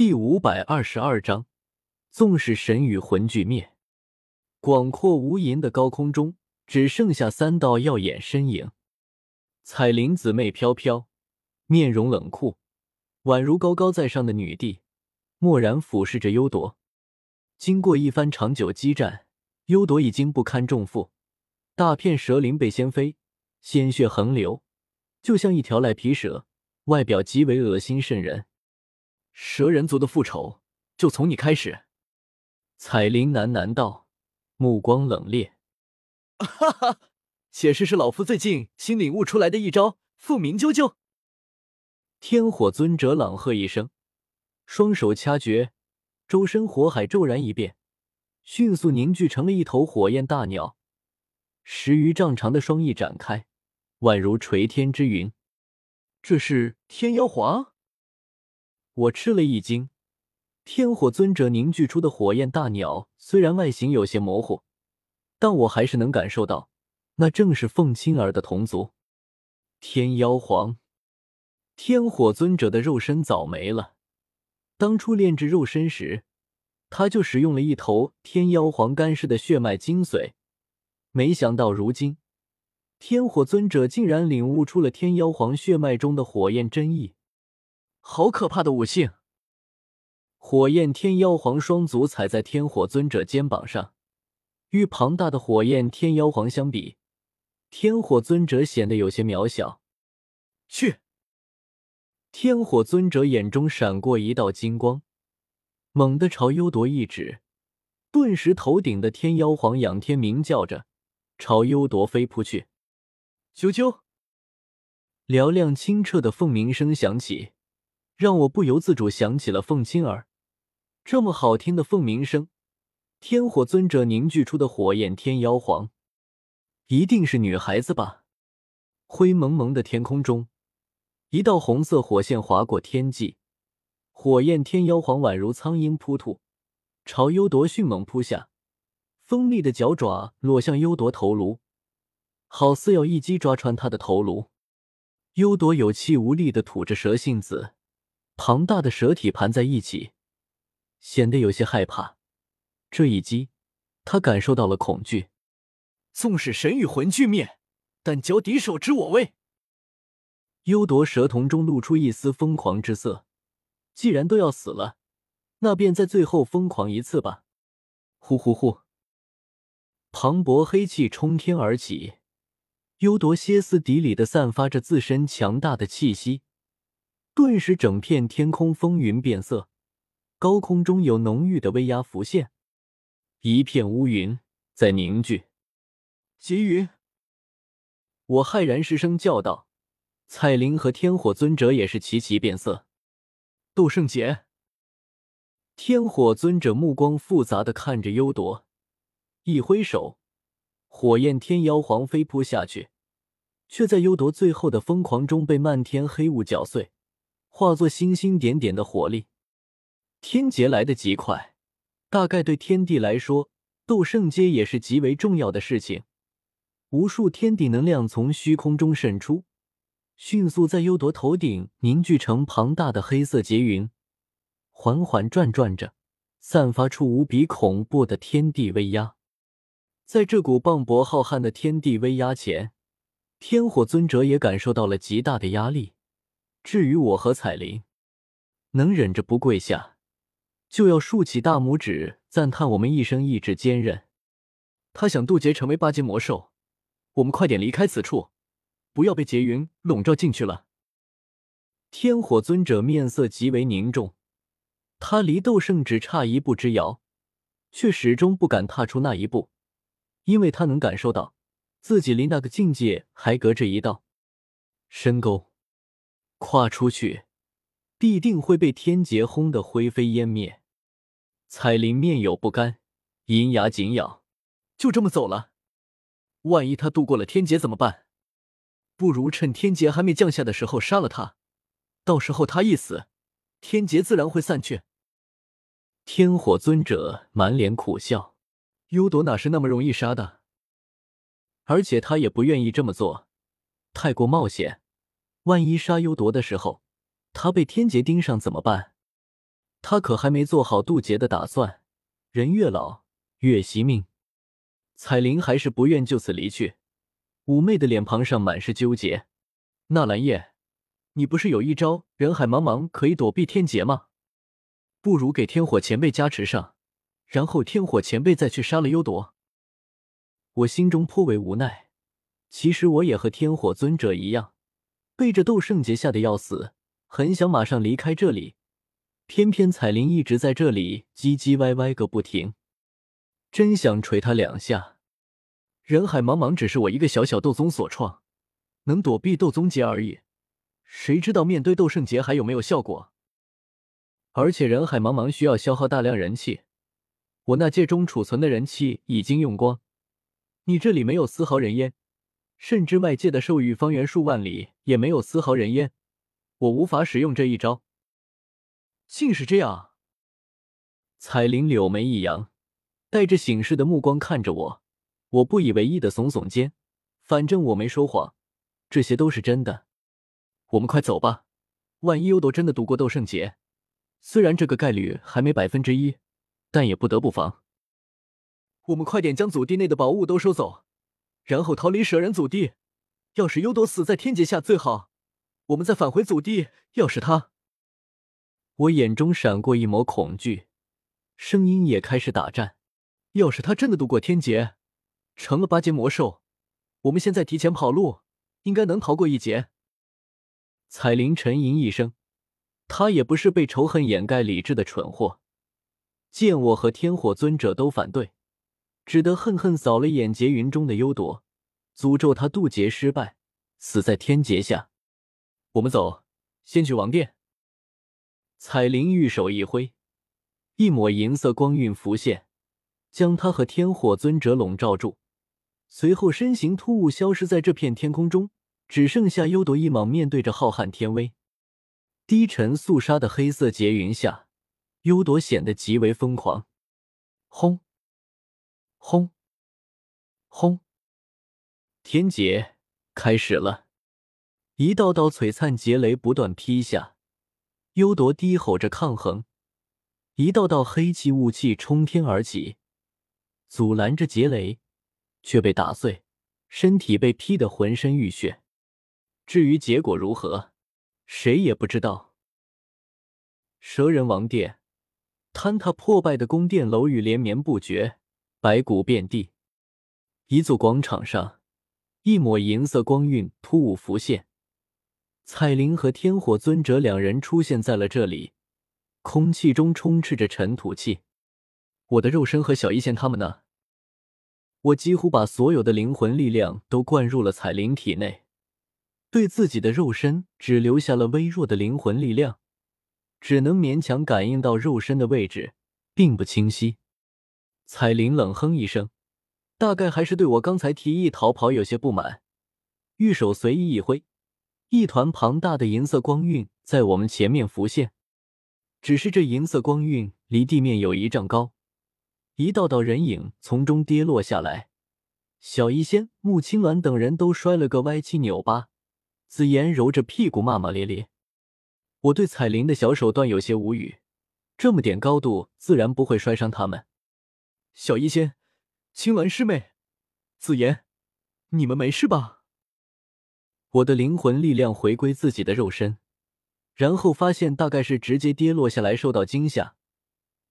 第五百二十二章，纵使神与魂俱灭，广阔无垠的高空中只剩下三道耀眼身影。彩铃姊妹飘飘，面容冷酷，宛如高高在上的女帝，漠然俯视着幽夺。经过一番长久激战，幽夺已经不堪重负，大片蛇鳞被掀飞，鲜血横流，就像一条赖皮蛇，外表极为恶心渗人。蛇人族的复仇就从你开始。”彩铃喃喃道，目光冷冽。“哈哈，且试试老夫最近新领悟出来的一招——凤鸣啾啾。”天火尊者朗喝一声，双手掐诀，周身火海骤然一变，迅速凝聚成了一头火焰大鸟，十余丈长的双翼展开，宛如垂天之云。这是天妖皇。我吃了一惊，天火尊者凝聚出的火焰大鸟虽然外形有些模糊，但我还是能感受到，那正是凤青儿的同族天妖皇。天火尊者的肉身早没了，当初炼制肉身时，他就使用了一头天妖皇干尸的血脉精髓，没想到如今，天火尊者竟然领悟出了天妖皇血脉中的火焰真意。好可怕的武性！火焰天妖皇双足踩在天火尊者肩膀上，与庞大的火焰天妖皇相比，天火尊者显得有些渺小。去！天火尊者眼中闪过一道金光，猛地朝幽铎一指，顿时头顶的天妖皇仰天鸣叫着，朝幽铎飞扑去。啾啾！嘹亮清澈的凤鸣声响起。让我不由自主想起了凤青儿，这么好听的凤鸣声，天火尊者凝聚出的火焰天妖皇，一定是女孩子吧？灰蒙蒙的天空中，一道红色火线划过天际，火焰天妖皇宛如苍鹰扑兔，朝幽铎迅猛扑下，锋利的脚爪落向幽铎头颅，好似要一击抓穿他的头颅。幽铎有气无力的吐着蛇信子。庞大的蛇体盘在一起，显得有些害怕。这一击，他感受到了恐惧。纵使神与魂俱灭，但交敌手知我威。幽夺蛇瞳中露出一丝疯狂之色。既然都要死了，那便在最后疯狂一次吧！呼呼呼！磅礴黑气冲天而起，幽夺歇斯底里的散发着自身强大的气息。顿时，整片天空风云变色，高空中有浓郁的威压浮现，一片乌云在凝聚。劫云！我骇然失声叫道。彩铃和天火尊者也是齐齐变色。斗圣劫！天火尊者目光复杂的看着幽铎，一挥手，火焰天妖皇飞扑下去，却在幽夺最后的疯狂中被漫天黑雾搅碎。化作星星点点的火力，天劫来得极快，大概对天地来说，斗圣阶也是极为重要的事情。无数天地能量从虚空中渗出，迅速在幽铎头顶凝聚成庞大的黑色劫云，缓缓转转着，散发出无比恐怖的天地威压。在这股磅礴浩瀚的天地威压前，天火尊者也感受到了极大的压力。至于我和彩铃，能忍着不跪下，就要竖起大拇指赞叹我们一生意志坚韧。他想渡劫成为八阶魔兽，我们快点离开此处，不要被劫云笼罩进去了。天火尊者面色极为凝重，他离斗圣只差一步之遥，却始终不敢踏出那一步，因为他能感受到自己离那个境界还隔着一道深沟。跨出去，必定会被天劫轰得灰飞烟灭。彩铃面有不甘，银牙紧咬。就这么走了，万一他度过了天劫怎么办？不如趁天劫还没降下的时候杀了他，到时候他一死，天劫自然会散去。天火尊者满脸苦笑，幽朵哪是那么容易杀的？而且他也不愿意这么做，太过冒险。万一杀幽铎的时候，他被天劫盯上怎么办？他可还没做好渡劫的打算。人越老越惜命。彩铃还是不愿就此离去，妩媚的脸庞上满是纠结。纳兰叶，你不是有一招人海茫茫可以躲避天劫吗？不如给天火前辈加持上，然后天火前辈再去杀了幽铎。我心中颇为无奈。其实我也和天火尊者一样，被这斗圣劫吓得要死，很想马上离开这里。偏偏彩铃一直在这里唧唧歪歪个不停，真想捶他两下。人海茫茫只是我一个小小斗宗所创，能躲避斗宗劫而已。谁知道面对斗圣劫还有没有效果？而且人海茫茫需要消耗大量人气，我那戒中储存的人气已经用光。你这里没有丝毫人烟，甚至外界的兽域方圆数万里也没有丝毫人烟，我无法使用这一招。竟是这样！彩铃柳眉一扬，带着醒世的目光看着我。我不以为意的耸耸肩，反正我没说谎，这些都是真的。我们快走吧，万一幽斗真的度过斗圣劫，虽然这个概率还没百分之一，但也不得不防。我们快点将祖地内的宝物都收走，然后逃离舍人祖地。要是幽斗死在天劫下最好，我们再返回祖地。要是他……我眼中闪过一抹恐惧，声音也开始打颤。要是他真的度过天劫，成了八阶魔兽，我们现在提前跑路，应该能逃过一劫。彩铃沉吟一声，他也不是被仇恨掩盖理智的蠢货，见我和天火尊者都反对。只得恨恨扫了眼劫云中的幽朵，诅咒他渡劫失败，死在天劫下。我们走，先去王殿。彩铃玉手一挥，一抹银色光晕浮现，将他和天火尊者笼罩住。随后身形突兀消失在这片天空中，只剩下幽朵一莽面对着浩瀚天威。低沉肃杀的黑色劫云下，幽朵显得极为疯狂。轰！轰！轰！天劫开始了，一道道璀璨劫雷不断劈下，幽铎低吼着抗衡，一道道黑气雾气冲天而起，阻拦着劫雷，却被打碎，身体被劈得浑身浴血。至于结果如何，谁也不知道。蛇人王殿，坍塌破败的宫殿楼宇连绵不绝。白骨遍地，一座广场上，一抹银色光晕突兀浮现。彩铃和天火尊者两人出现在了这里，空气中充斥着尘土气。我的肉身和小一仙他们呢？我几乎把所有的灵魂力量都灌入了彩铃体内，对自己的肉身只留下了微弱的灵魂力量，只能勉强感应到肉身的位置，并不清晰。彩铃冷哼一声，大概还是对我刚才提议逃跑有些不满，玉手随意一挥，一团庞大的银色光晕在我们前面浮现。只是这银色光晕离地面有一丈高，一道道人影从中跌落下来，小医仙、穆青鸾等人都摔了个歪七扭八。紫妍揉着屁股骂骂咧咧。我对彩铃的小手段有些无语，这么点高度，自然不会摔伤他们。小医仙、青鸾师妹、紫妍，你们没事吧？我的灵魂力量回归自己的肉身，然后发现大概是直接跌落下来受到惊吓，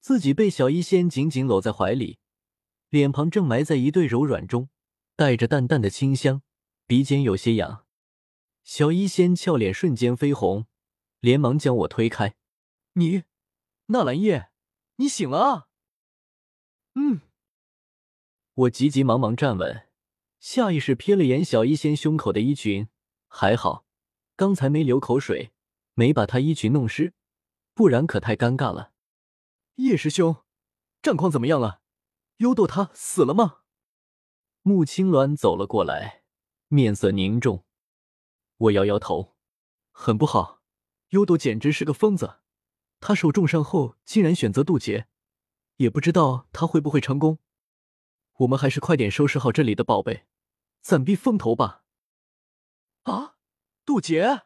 自己被小医仙紧紧搂在怀里，脸庞正埋在一对柔软中，带着淡淡的清香，鼻尖有些痒。小医仙俏脸瞬间绯红，连忙将我推开：“你，纳兰叶，你醒了啊！”嗯，我急急忙忙站稳，下意识瞥了眼小医仙胸口的衣裙，还好刚才没流口水，没把她衣裙弄湿，不然可太尴尬了。叶师兄，战况怎么样了？幽斗他死了吗？穆青鸾走了过来，面色凝重。我摇摇头，很不好，幽斗简直是个疯子，他受重伤后竟然选择渡劫。也不知道他会不会成功，我们还是快点收拾好这里的宝贝，暂避风头吧。啊，渡劫！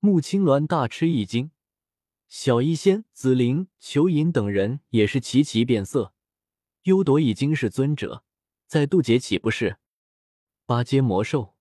穆青鸾大吃一惊，小医仙、紫菱、裘银等人也是齐齐变色。幽朵已经是尊者，在渡劫岂不是？八阶魔兽。